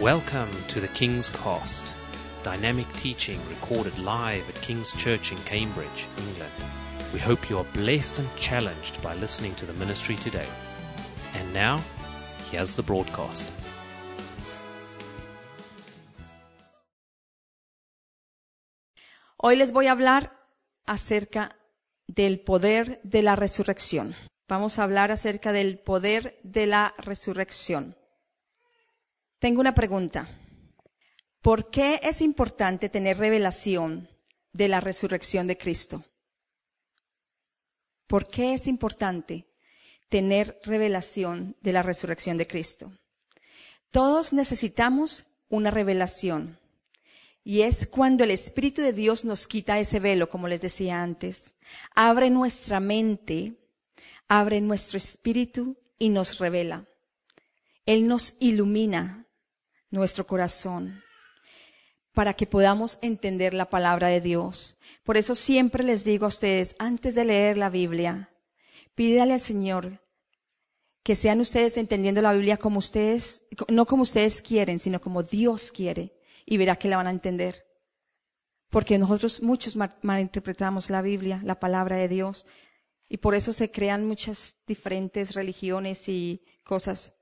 Welcome to the King's Cast, dynamic teaching recorded live at King's Church in Cambridge, England. We hope you are blessed and challenged by listening to the ministry today. And now, here's the broadcast. Hoy les voy a hablar acerca del poder de la resurrección. Vamos a hablar acerca del poder de la resurrección. Tengo una pregunta. ¿Por qué es importante tener revelación de la resurrección de Cristo? ¿Por qué es importante tener revelación de la resurrección de Cristo? Todos necesitamos una revelación. Y es cuando el Espíritu de Dios nos quita ese velo, como les decía antes, abre nuestra mente, abre nuestro espíritu y nos revela. Él nos ilumina nuestro corazón para que podamos entender la palabra de Dios. Por eso siempre les digo a ustedes, antes de leer la Biblia, pídale al Señor que sean ustedes entendiendo la Biblia como ustedes, no como ustedes quieren, sino como Dios quiere y verá que la van a entender. Porque nosotros muchos malinterpretamos la Biblia, la palabra de Dios, y por eso se crean muchas diferentes religiones y cosas.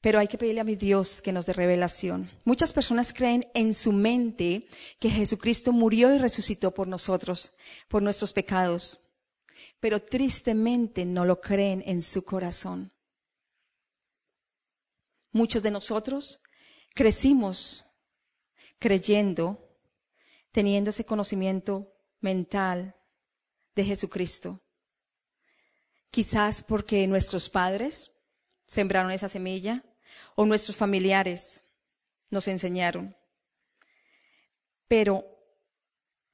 Pero hay que pedirle a mi Dios que nos dé revelación. Muchas personas creen en su mente que Jesucristo murió y resucitó por nosotros, por nuestros pecados. Pero tristemente no lo creen en su corazón. Muchos de nosotros crecimos creyendo, teniendo ese conocimiento mental de Jesucristo. Quizás porque nuestros padres sembraron esa semilla o nuestros familiares nos enseñaron. Pero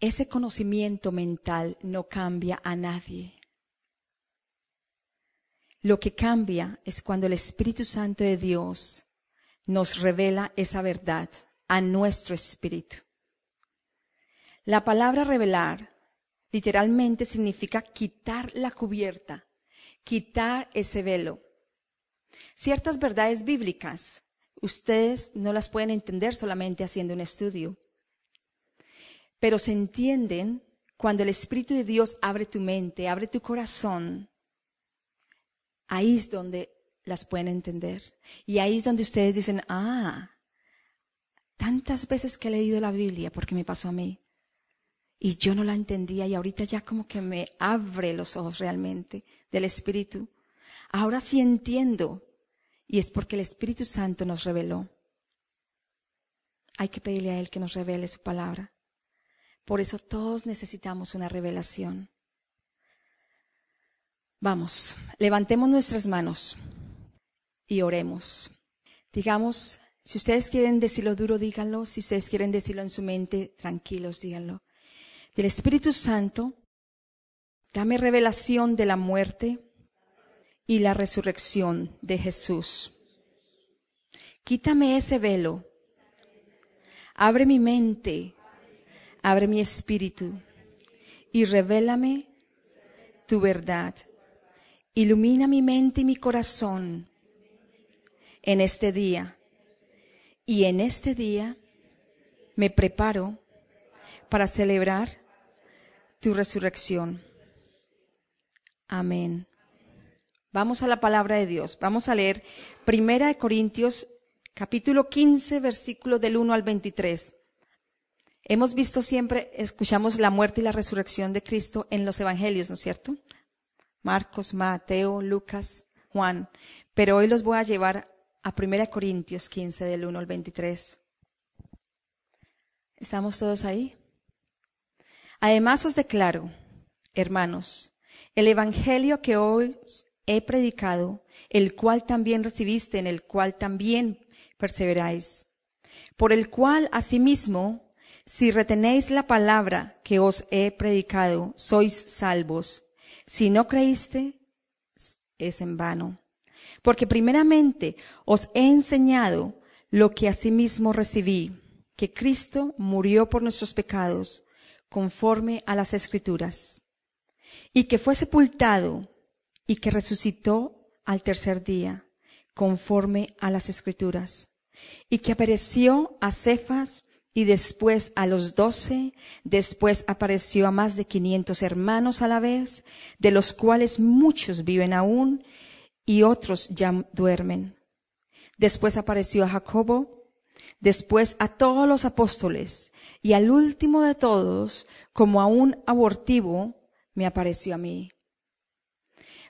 ese conocimiento mental no cambia a nadie. Lo que cambia es cuando el Espíritu Santo de Dios nos revela esa verdad a nuestro espíritu. La palabra revelar literalmente significa quitar la cubierta, quitar ese velo. Ciertas verdades bíblicas, ustedes no las pueden entender solamente haciendo un estudio, pero se entienden cuando el Espíritu de Dios abre tu mente, abre tu corazón. Ahí es donde las pueden entender. Y ahí es donde ustedes dicen, ah, Tantas veces que he leído la Biblia porque me pasó a mí. Y yo no la entendía y ahorita ya como que me abre los ojos realmente del Espíritu. Ahora sí entiendo. Y es porque el Espíritu Santo nos reveló. Hay que pedirle a Él que nos revele su palabra. Por eso todos necesitamos una revelación. Vamos, levantemos nuestras manos y oremos. Digamos, si ustedes quieren decirlo duro, díganlo. Si ustedes quieren decirlo en su mente, tranquilos, díganlo. Del Espíritu Santo, dame revelación de la muerte y la resurrección de Jesús. Quítame ese velo. Abre mi mente, abre mi espíritu y revélame tu verdad. Ilumina mi mente y mi corazón en este día y en este día me preparo para celebrar tu resurrección. Amén. Vamos a la palabra de Dios. Vamos a leer Primera de Corintios capítulo 15 versículo del 1 al 23. Hemos visto siempre, escuchamos la muerte y la resurrección de Cristo en los evangelios, ¿no es cierto? Marcos, Mateo, Lucas, Juan. Pero hoy los voy a llevar a 1 Corintios 15 del 1 al 23. ¿Estamos todos ahí? Además os declaro, hermanos, el Evangelio que hoy he predicado, el cual también recibiste, en el cual también perseveráis, por el cual asimismo, si retenéis la palabra que os he predicado, sois salvos. Si no creíste, es en vano. Porque primeramente os he enseñado lo que asimismo recibí, que Cristo murió por nuestros pecados, conforme a las Escrituras, y que fue sepultado y que resucitó al tercer día, conforme a las Escrituras, y que apareció a Cefas y después a los doce, después apareció a más de quinientos hermanos a la vez, de los cuales muchos viven aún y otros ya duermen. Después apareció a Jacobo, después a todos los apóstoles y al último de todos, como a un abortivo, me apareció a mí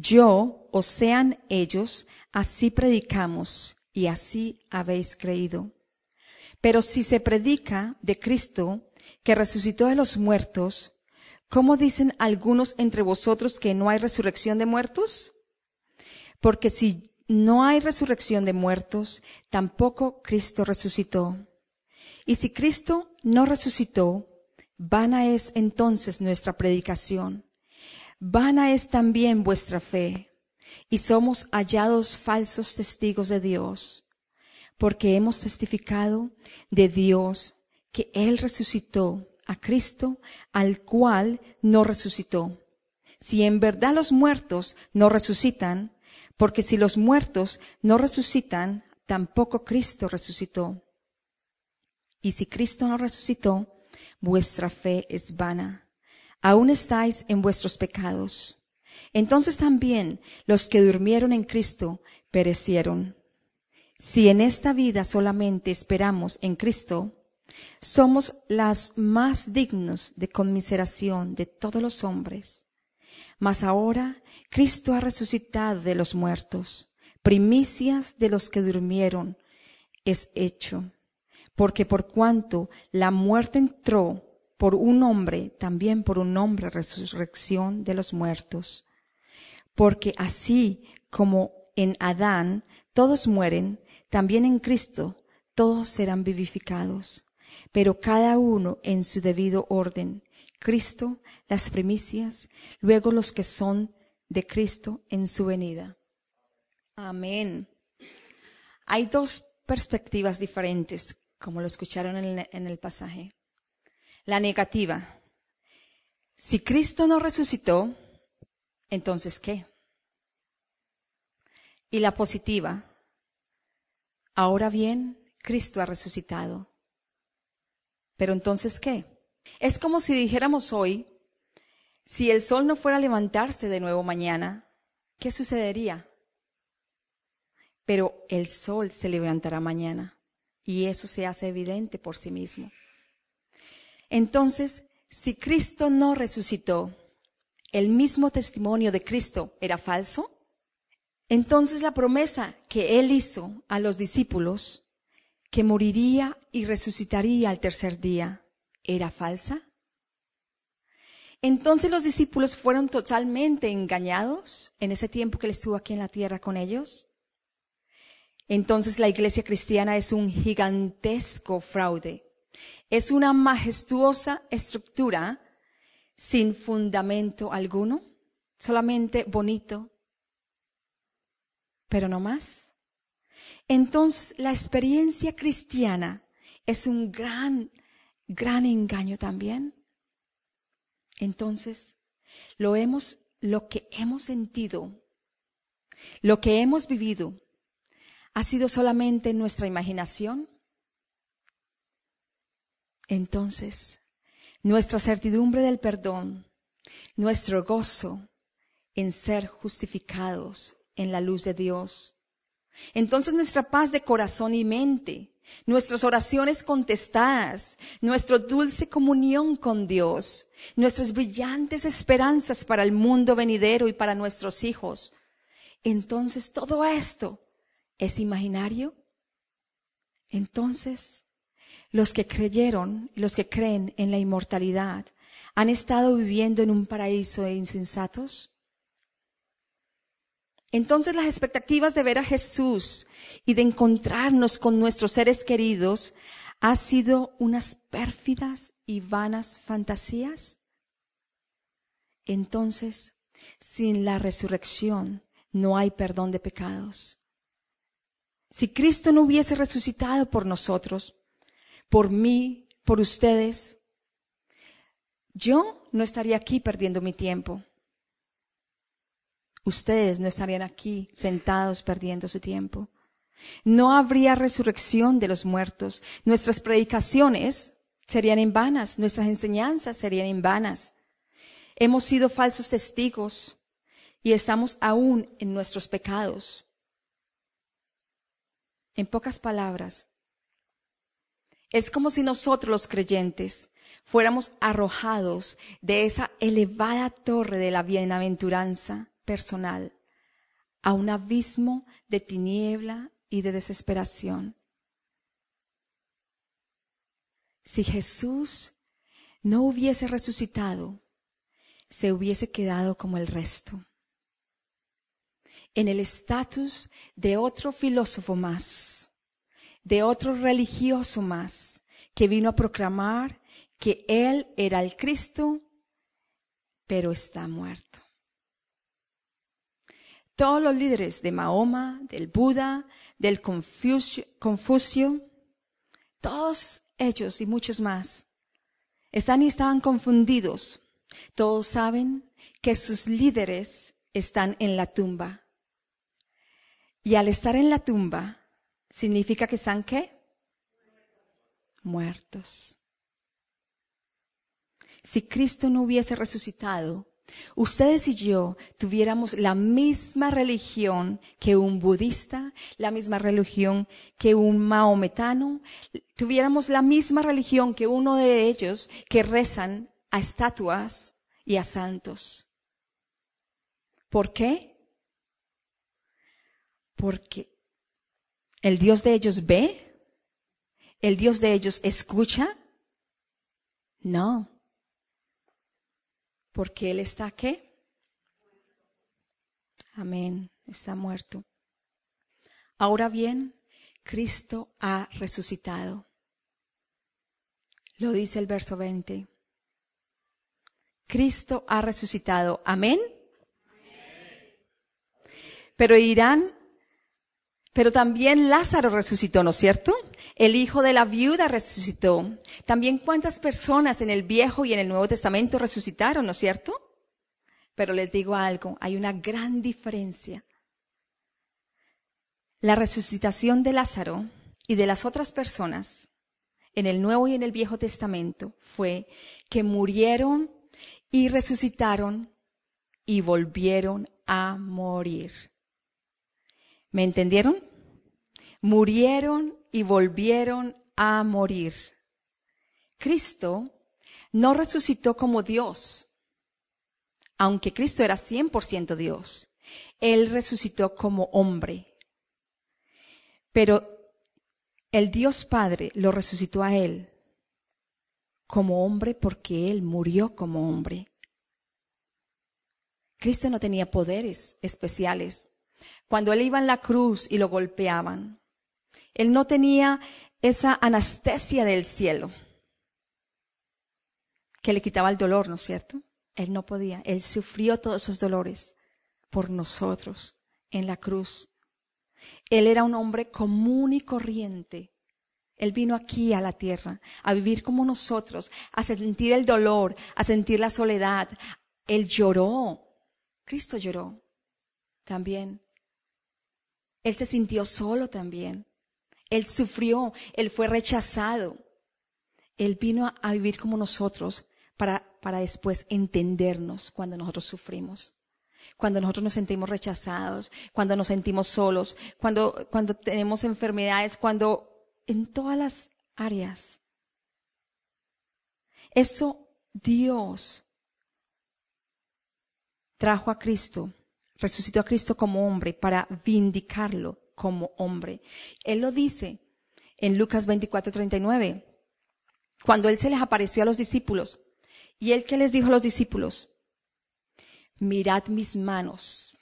yo o sean ellos, así predicamos y así habéis creído. Pero si se predica de Cristo, que resucitó de los muertos, ¿cómo dicen algunos entre vosotros que no hay resurrección de muertos? Porque si no hay resurrección de muertos, tampoco Cristo resucitó. Y si Cristo no resucitó, vana es entonces nuestra predicación Vana es también vuestra fe, y somos hallados falsos testigos de Dios, porque hemos testificado de Dios que Él resucitó a Cristo, al cual no resucitó. Si en verdad los muertos no resucitan, porque si los muertos no resucitan, tampoco Cristo resucitó. Y si Cristo no resucitó, vuestra fe es vana aún estáis en vuestros pecados. Entonces también los que durmieron en Cristo perecieron. Si en esta vida solamente esperamos en Cristo, somos las más dignos de conmiseración de todos los hombres. Mas ahora Cristo ha resucitado de los muertos, primicias de los que durmieron es hecho, porque por cuanto la muerte entró por un hombre, también por un hombre, resurrección de los muertos. Porque así como en Adán todos mueren, también en Cristo todos serán vivificados, pero cada uno en su debido orden. Cristo, las primicias, luego los que son de Cristo en su venida. Amén. Hay dos perspectivas diferentes, como lo escucharon en el, en el pasaje. La negativa. Si Cristo no resucitó, entonces ¿qué? Y la positiva. Ahora bien, Cristo ha resucitado. Pero entonces ¿qué? Es como si dijéramos hoy, si el sol no fuera a levantarse de nuevo mañana, ¿qué sucedería? Pero el sol se levantará mañana y eso se hace evidente por sí mismo. Entonces, si Cristo no resucitó, el mismo testimonio de Cristo era falso, entonces la promesa que él hizo a los discípulos, que moriría y resucitaría al tercer día, era falsa. Entonces los discípulos fueron totalmente engañados en ese tiempo que él estuvo aquí en la tierra con ellos. Entonces la iglesia cristiana es un gigantesco fraude es una majestuosa estructura sin fundamento alguno, solamente bonito, pero no más. Entonces, la experiencia cristiana es un gran, gran engaño también. Entonces, lo hemos, lo que hemos sentido, lo que hemos vivido, ha sido solamente nuestra imaginación entonces, nuestra certidumbre del perdón, nuestro gozo en ser justificados en la luz de Dios. Entonces nuestra paz de corazón y mente, nuestras oraciones contestadas, nuestra dulce comunión con Dios, nuestras brillantes esperanzas para el mundo venidero y para nuestros hijos. Entonces todo esto es imaginario. Entonces los que creyeron, los que creen en la inmortalidad, han estado viviendo en un paraíso de insensatos. Entonces las expectativas de ver a Jesús y de encontrarnos con nuestros seres queridos ha sido unas pérfidas y vanas fantasías. Entonces, sin la resurrección no hay perdón de pecados. Si Cristo no hubiese resucitado por nosotros, por mí, por ustedes, yo no estaría aquí perdiendo mi tiempo. Ustedes no estarían aquí sentados perdiendo su tiempo. No habría resurrección de los muertos. Nuestras predicaciones serían en vanas, nuestras enseñanzas serían en vanas. Hemos sido falsos testigos y estamos aún en nuestros pecados. En pocas palabras, es como si nosotros los creyentes fuéramos arrojados de esa elevada torre de la bienaventuranza personal a un abismo de tiniebla y de desesperación. Si Jesús no hubiese resucitado, se hubiese quedado como el resto, en el estatus de otro filósofo más, de otro religioso más, que vino a proclamar que Él era el Cristo, pero está muerto. Todos los líderes de Mahoma, del Buda, del Confucio, todos ellos y muchos más, están y estaban confundidos. Todos saben que sus líderes están en la tumba. Y al estar en la tumba, significa que están qué? Muertos. Si Cristo no hubiese resucitado, ustedes y yo tuviéramos la misma religión que un budista, la misma religión que un maometano, tuviéramos la misma religión que uno de ellos que rezan a estatuas y a santos. ¿Por qué? Porque el Dios de ellos ve, el Dios de ellos escucha. No porque Él está qué? Amén, está muerto. Ahora bien, Cristo ha resucitado. Lo dice el verso 20. Cristo ha resucitado. Amén. Pero dirán, pero también Lázaro resucitó, ¿no es cierto? El hijo de la viuda resucitó. También cuántas personas en el Viejo y en el Nuevo Testamento resucitaron, ¿no es cierto? Pero les digo algo, hay una gran diferencia. La resucitación de Lázaro y de las otras personas en el Nuevo y en el Viejo Testamento fue que murieron y resucitaron y volvieron a morir. ¿Me entendieron? Murieron y volvieron a morir. Cristo no resucitó como Dios, aunque Cristo era 100% Dios. Él resucitó como hombre. Pero el Dios Padre lo resucitó a Él como hombre porque Él murió como hombre. Cristo no tenía poderes especiales. Cuando él iba en la cruz y lo golpeaban, él no tenía esa anestesia del cielo que le quitaba el dolor, ¿no es cierto? Él no podía. Él sufrió todos esos dolores por nosotros en la cruz. Él era un hombre común y corriente. Él vino aquí a la tierra a vivir como nosotros, a sentir el dolor, a sentir la soledad. Él lloró. Cristo lloró también. Él se sintió solo también. Él sufrió, él fue rechazado. Él vino a, vivir como nosotros para, para después entendernos cuando nosotros sufrimos. Cuando nosotros nos sentimos rechazados, cuando nos sentimos solos, cuando, cuando tenemos enfermedades, cuando en todas las áreas. Eso Dios trajo a Cristo resucitó a Cristo como hombre para vindicarlo como hombre. Él lo dice en Lucas 24, 39, cuando Él se les apareció a los discípulos. ¿Y Él qué les dijo a los discípulos? Mirad mis manos,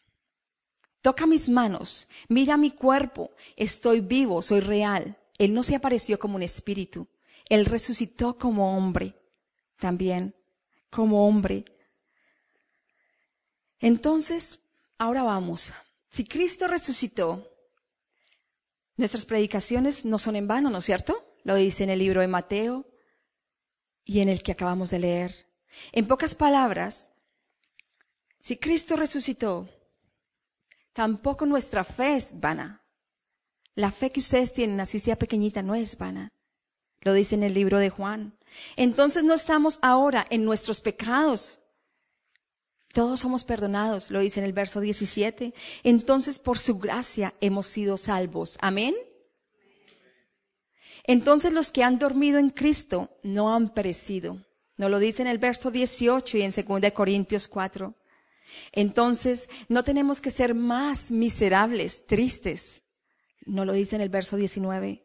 Toca mis manos, mira mi cuerpo, estoy vivo, soy real. Él no se apareció como un espíritu, Él resucitó como hombre, también, como hombre. Entonces, ahora vamos. Si Cristo resucitó, nuestras predicaciones no son en vano, ¿no es cierto? Lo dice en el libro de Mateo y en el que acabamos de leer. En pocas palabras, si Cristo resucitó, tampoco nuestra fe es vana. La fe que ustedes tienen, así sea pequeñita, no es vana. Lo dice en el libro de Juan. Entonces no estamos ahora en nuestros pecados. Todos somos perdonados, lo dice en el verso 17. Entonces por su gracia hemos sido salvos. Amén. Entonces los que han dormido en Cristo no han perecido. Nos lo dice en el verso 18 y en 2 Corintios 4. Entonces, no tenemos que ser más miserables, tristes. No lo dice en el verso 19.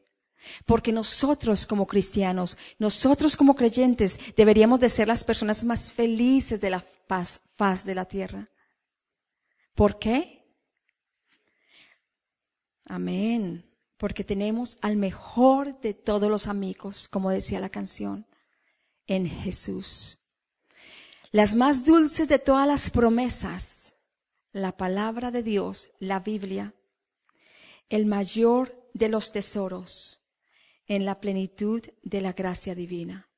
Porque nosotros como cristianos, nosotros como creyentes, deberíamos de ser las personas más felices de la paz, de la tierra. ¿Por qué? Amén. Porque tenemos al mejor de todos los amigos, como decía la canción, en Jesús las más dulces de todas las promesas, la palabra de Dios, la Biblia, el mayor de los tesoros en la plenitud de la gracia divina.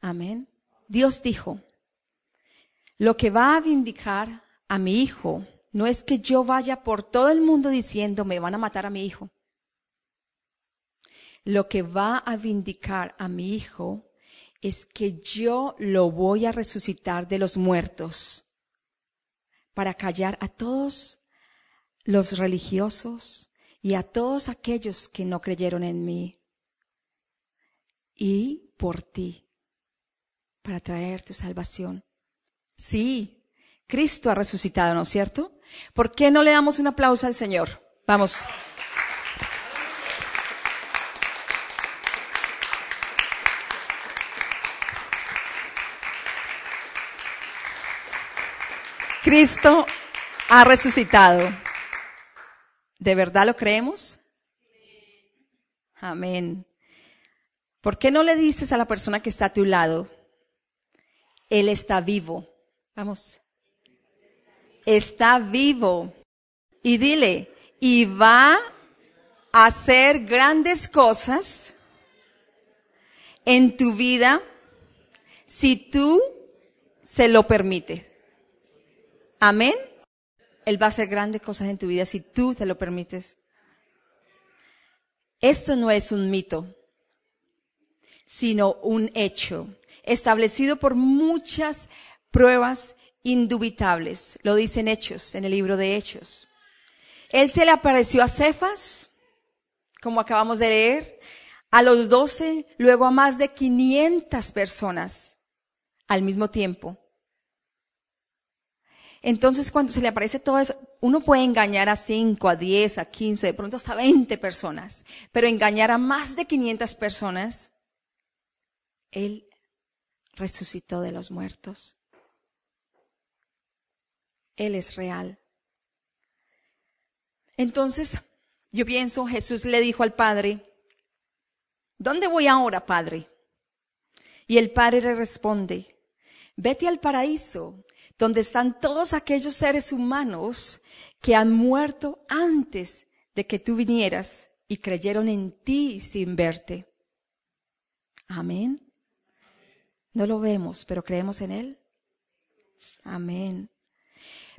Amén. Dios dijo, lo que va a vindicar a mi hijo no es que yo vaya por todo el mundo diciendo me van a matar a mi hijo. Lo que va a vindicar a mi hijo es que yo lo voy a resucitar de los muertos para callar a todos los religiosos y a todos aquellos que no creyeron en mí. Y por ti, para traer tu salvación. Sí, Cristo ha resucitado, ¿no es cierto? ¿Por qué no le damos un aplauso al Señor? Vamos. Cristo ha resucitado. ¿De verdad lo creemos? Amén. ¿Por qué no le dices a la persona que está a tu lado, Él está vivo? Vamos. Está vivo. Y dile, y va a hacer grandes cosas en tu vida si tú se lo permites. Amén. Él va a hacer grandes cosas en tu vida si tú te lo permites. Esto no es un mito, sino un hecho establecido por muchas pruebas indubitables. Lo dicen Hechos, en el libro de Hechos. Él se le apareció a Cefas, como acabamos de leer, a los doce, luego a más de 500 personas al mismo tiempo. Entonces, cuando se le aparece todo eso, uno puede engañar a 5, a 10, a 15, de pronto hasta 20 personas, pero engañar a más de 500 personas, Él resucitó de los muertos. Él es real. Entonces, yo pienso, Jesús le dijo al Padre, ¿dónde voy ahora, Padre? Y el Padre le responde, vete al paraíso donde están todos aquellos seres humanos que han muerto antes de que tú vinieras y creyeron en ti sin verte. Amén. No lo vemos, pero creemos en Él. Amén.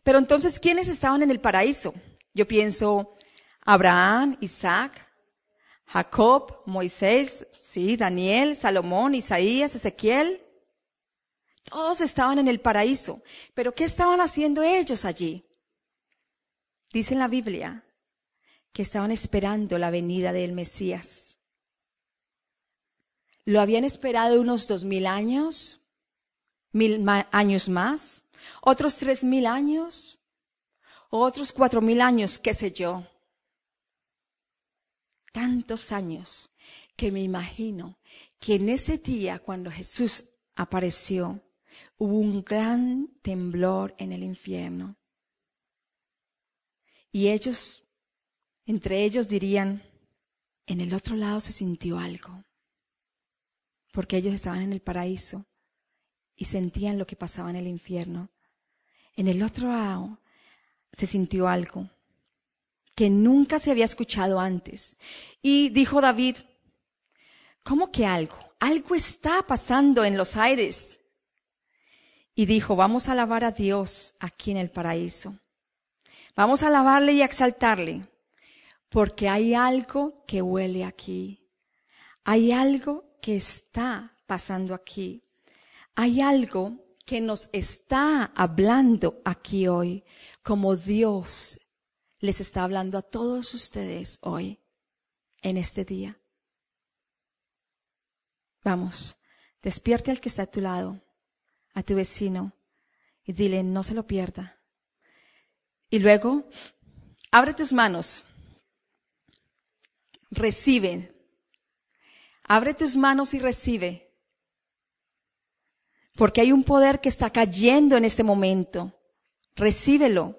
Pero entonces, ¿quiénes estaban en el paraíso? Yo pienso Abraham, Isaac, Jacob, Moisés, sí, Daniel, Salomón, Isaías, Ezequiel. Todos estaban en el paraíso. Pero ¿qué estaban haciendo ellos allí? Dice la Biblia que estaban esperando la venida del Mesías. Lo habían esperado unos dos mil años, mil años más, otros tres mil años, otros cuatro mil años, qué sé yo. Tantos años que me imagino que en ese día cuando Jesús apareció, hubo un gran temblor en el infierno. Y ellos, entre ellos dirían, en el otro lado se sintió algo, porque ellos estaban en el paraíso y sentían lo que pasaba en el infierno. En el otro lado se sintió algo que nunca se había escuchado antes. Y dijo David, ¿cómo que algo? Algo está pasando en los aires. Y dijo, vamos a alabar a Dios aquí en el paraíso. Vamos a alabarle y exaltarle, porque hay algo que huele aquí. Hay algo que está pasando aquí. Hay algo que nos está hablando aquí hoy, como Dios les está hablando a todos ustedes hoy, en este día. Vamos, despierte al que está a tu lado, a tu vecino, y dile, no se lo pierda. Y luego, abre tus manos, recibe, abre tus manos y recibe. Porque hay un poder que está cayendo en este momento. Recíbelo.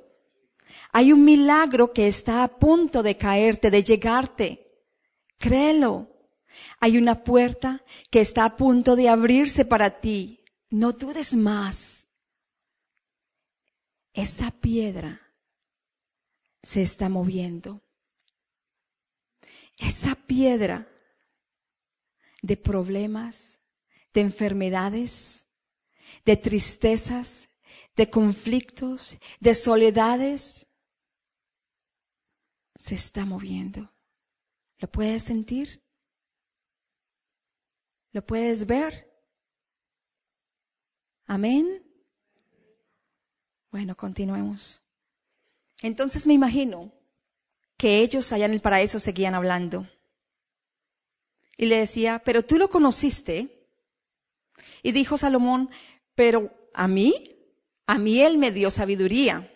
Hay un milagro que está a punto de caerte, de llegarte. Créelo. Hay una puerta que está a punto de abrirse para ti. No dudes más. Esa piedra se está moviendo. Esa piedra de problemas, de enfermedades, de tristezas, de conflictos, de soledades, se está moviendo. ¿Lo puedes sentir? ¿Lo puedes ver? Amén. Bueno, continuemos. Entonces me imagino que ellos allá en el paraíso seguían hablando. Y le decía, pero tú lo conociste. Y dijo Salomón, pero a mí, a mí él me dio sabiduría.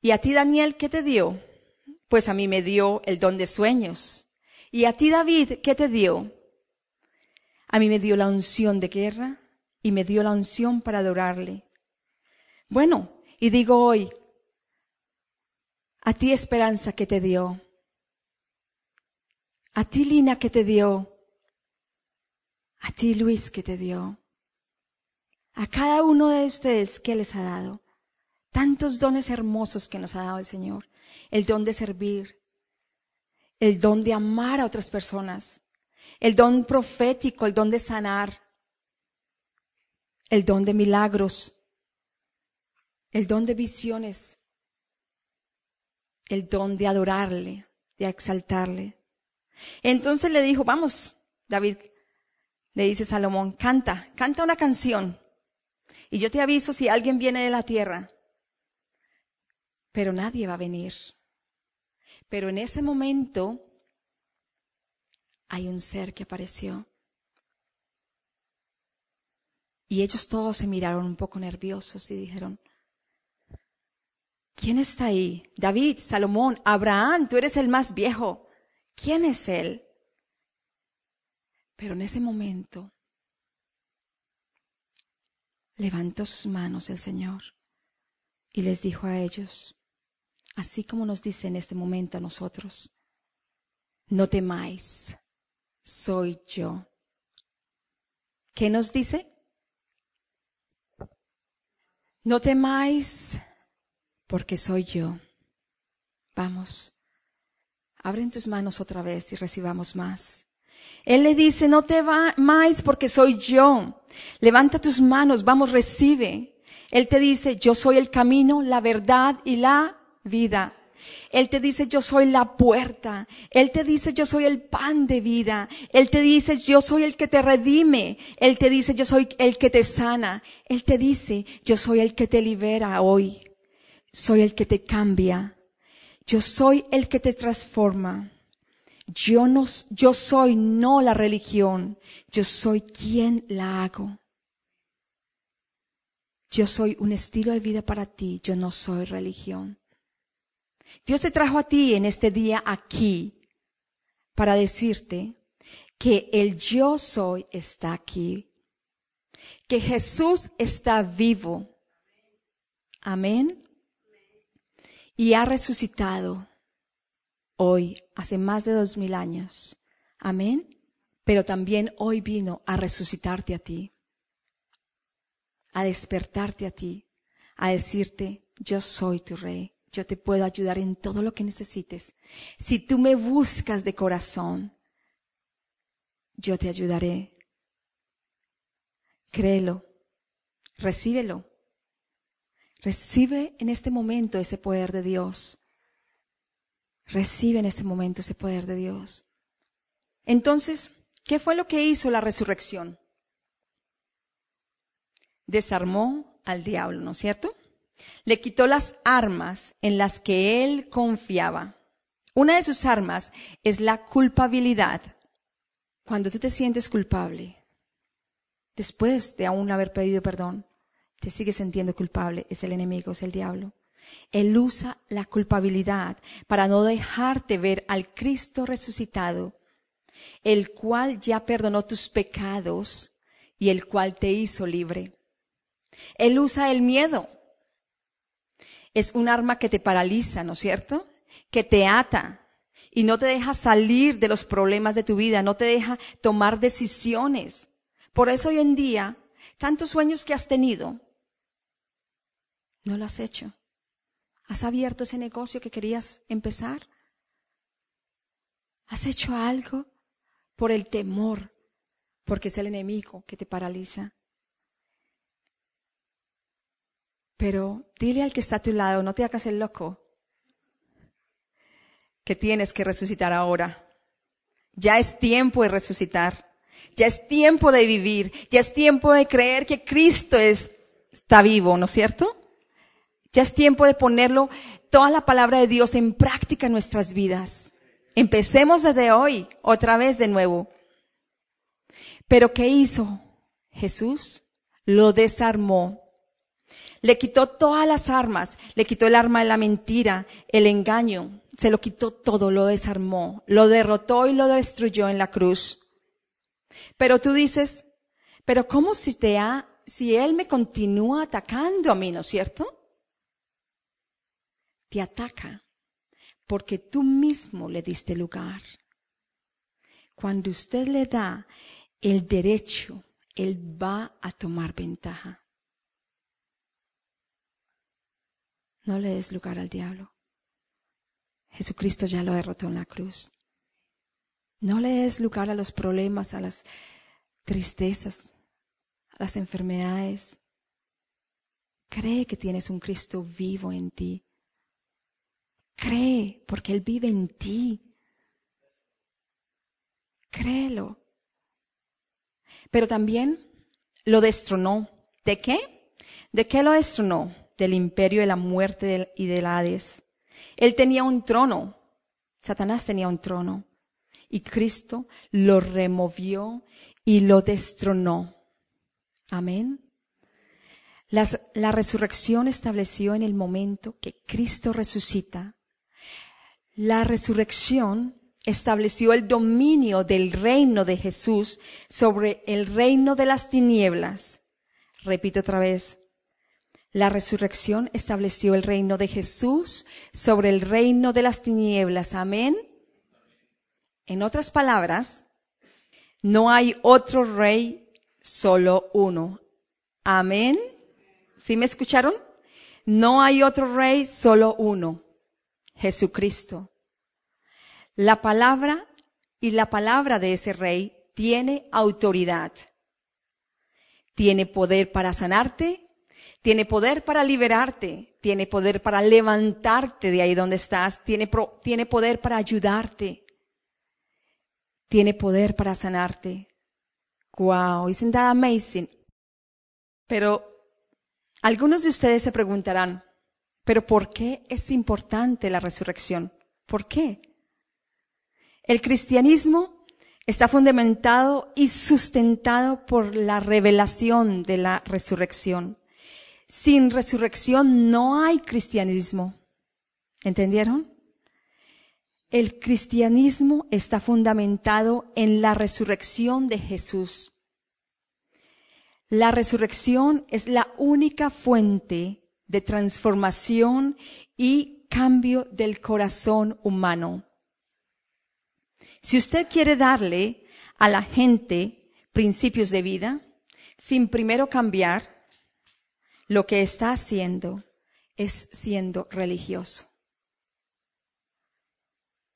¿Y a ti, Daniel, qué te dio? Pues a mí me dio el don de sueños. ¿Y a ti, David, qué te dio? A mí me dio la unción de guerra y me dio la unción para adorarle. Bueno, y digo hoy, a ti esperanza que te dio, a ti Lina que te dio, a ti Luis que te dio, a cada uno de ustedes que les ha dado tantos dones hermosos que nos ha dado el Señor. El don de servir, el don de amar a otras personas, el don profético, el don de sanar, el don de milagros, el don de visiones, el don de adorarle, de exaltarle. Entonces le dijo, vamos, David, le dice Salomón, canta, canta una canción. Y yo te aviso si alguien viene de la tierra pero nadie va a venir. Pero en ese momento hay un ser que apareció. Y ellos todos se miraron un poco nerviosos y dijeron, ¿quién está ahí? David, Salomón, Abraham, tú eres el más viejo. ¿Quién es él? Pero en ese momento levantó sus manos el Señor y les dijo a ellos, así como nos dice en este momento a nosotros. No temáis, soy yo. ¿Qué nos dice? No temáis, porque soy yo. Vamos, abren tus manos otra vez y recibamos más. Él le dice, no temáis porque soy yo. Levanta tus manos, vamos, recibe. Él te dice, yo soy el camino, la verdad y la vida. Él te dice, yo soy la puerta. Él te dice, yo soy el pan de vida. Él te dice, yo soy el que te redime. Él te dice, yo soy el que te sana. Él te dice, yo soy el que te libera hoy. Soy el que te cambia. Yo soy el que te transforma. Yo no, yo soy no la religión. Yo soy quien la hago. Yo soy un estilo de vida para ti. Yo no soy religión. Dios te trajo a ti en este día aquí para decirte que el yo soy está aquí, que Jesús está vivo. Amén. y ha resucitado hoy, hace más de dos mil años. Amén. Pero también hoy vino a resucitarte a ti, a despertarte a ti, a decirte, yo soy tu rey, yo te puedo ayudar en todo lo que necesites. Si tú me buscas de corazón, yo te ayudaré. Créelo, recíbelo. Recibe en este momento ese poder de Dios. Recibe en este momento ese poder de Dios. Entonces, ¿qué fue lo que hizo la resurrección? Desarmó al diablo, ¿no es cierto? Le quitó las armas en las que él confiaba. Una de sus armas es la culpabilidad. Cuando tú te sientes culpable, después de aún haber pedido perdón, te sigues sintiendo culpable, es el enemigo, es el diablo. Él usa la culpabilidad para no dejarte ver al Cristo resucitado, el cual ya perdonó tus pecados y el cual te hizo libre. Él usa el miedo. Es un arma que te paraliza, ¿no es cierto? Que te ata y no te deja salir de los problemas de tu vida, no te deja tomar decisiones. Por eso hoy en día, tantos sueños que has tenido, no lo has hecho. ¿Has abierto ese negocio que querías empezar? ¿Has hecho algo por el temor? Porque es el enemigo que te paraliza. Pero dile al que está a tu lado, no te hagas el loco, que tienes que resucitar ahora. Ya es tiempo de resucitar. Ya es tiempo de vivir. Ya es tiempo de creer que Cristo es, está vivo, ¿no es cierto? Ya es tiempo de ponerlo, toda la palabra de Dios en práctica en nuestras vidas. Empecemos desde hoy, otra vez de nuevo. Pero ¿qué hizo Jesús? Lo desarmó. Le quitó todas las armas, le quitó el arma de la mentira, el engaño, se lo quitó todo, lo desarmó, lo derrotó y lo destruyó en la cruz. Pero tú dices, pero ¿cómo si te ha, si él me continúa atacando a mí, ¿no es cierto? Te ataca porque tú mismo le diste lugar. Cuando usted le da el derecho, él va a tomar ventaja. No le des lugar al diablo. Jesucristo ya lo derrotó en la cruz. No le des lugar a los problemas, a las tristezas, a las enfermedades. Cree que tienes un Cristo vivo en ti Cree, porque Él vive en ti. Créelo. Pero también lo destronó. ¿De qué? ¿De qué lo destronó? Del imperio de la muerte y del Hades. Él tenía un trono. Satanás tenía un trono. Y Cristo lo removió y lo destronó. Amén. la resurrección estableció en el momento que Cristo resucita la resurrección estableció el dominio del reino de Jesús sobre el reino de las tinieblas. Repito otra vez. La resurrección estableció el reino de Jesús sobre el reino de las tinieblas. Amén. En otras palabras, no hay otro rey, solo uno. Amén. ¿Sí me escucharon? No hay otro rey, solo uno. Jesucristo. La palabra y la palabra de ese rey tiene autoridad. Tiene poder para sanarte, tiene poder para liberarte, tiene poder para levantarte de ahí donde estás, tiene, tiene poder para ayudarte, tiene poder para sanarte. Wow, isn't that amazing? Pero algunos de ustedes se preguntarán, pero ¿por qué es importante la resurrección? ¿Por qué? El cristianismo está fundamentado y sustentado por la revelación de la resurrección. Sin resurrección no hay cristianismo. ¿Entendieron? El cristianismo está fundamentado en la resurrección de Jesús. La resurrección es la única fuente de transformación y cambio del corazón humano. Si usted quiere darle a la gente principios de vida, sin primero cambiar, lo que está haciendo es siendo religioso.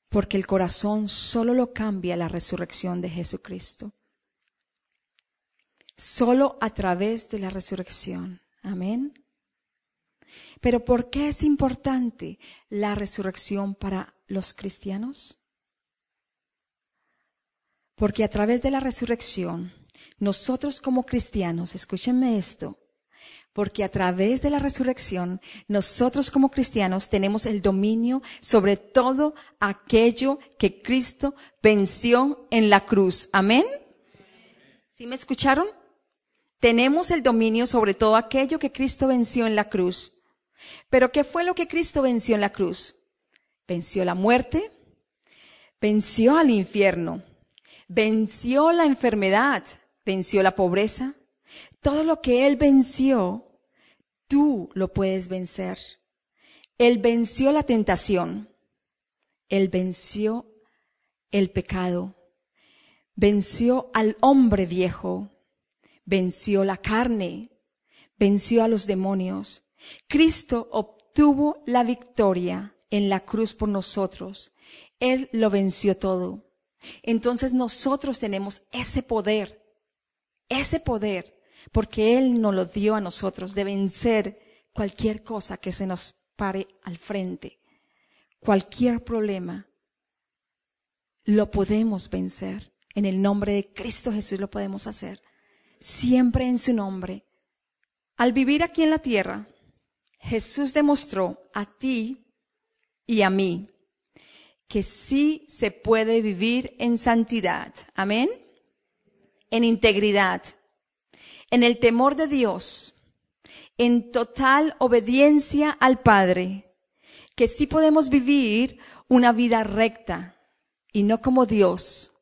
Porque el corazón solo lo cambia la resurrección de Jesucristo. Solo a través de la resurrección. Amén. Pero ¿por qué es importante la resurrección para los cristianos? Porque a través de la resurrección, nosotros como cristianos, escúchenme esto, porque a través de la resurrección, nosotros como cristianos tenemos el dominio sobre todo aquello que Cristo venció en la cruz. Amén. ¿Sí me escucharon? Tenemos el dominio sobre todo aquello que Cristo venció en la cruz. Pero ¿qué fue lo que Cristo venció en la cruz? Venció la muerte, venció al infierno, venció la enfermedad, venció la pobreza. Todo lo que Él venció, tú lo puedes vencer. Él venció la tentación. Él venció el pecado. Venció al hombre viejo venció la carne, venció a los demonios. Cristo obtuvo la victoria en la cruz por nosotros. Él lo venció todo. Entonces nosotros tenemos ese poder, ese poder, porque Él nos lo dio a nosotros de vencer cualquier cosa que se nos pare al frente, cualquier problema. Lo podemos vencer. En el nombre de Cristo Jesús lo podemos hacer siempre en su nombre. Al vivir aquí en la tierra, Jesús demostró a ti y a mí que sí se puede vivir en santidad. Amén. En integridad. En el temor de Dios. En total obediencia al Padre. Que sí podemos vivir una vida recta y no como Dios,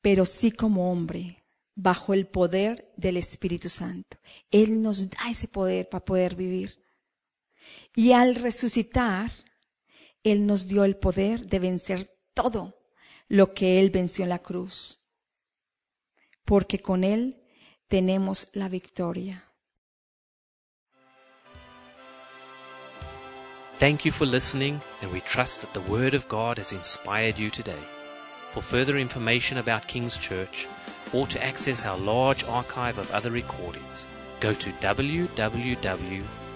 pero sí como hombre bajo el poder del Espíritu Santo. Él nos da ese poder para poder vivir. Y al resucitar, Él nos dio el poder de vencer todo lo que Él venció en la cruz. Porque con Él tenemos la victoria. Thank you for listening, and we trust that the Word of God has inspired you today. For further information about King's Church, or to access our large archive of other recordings, go to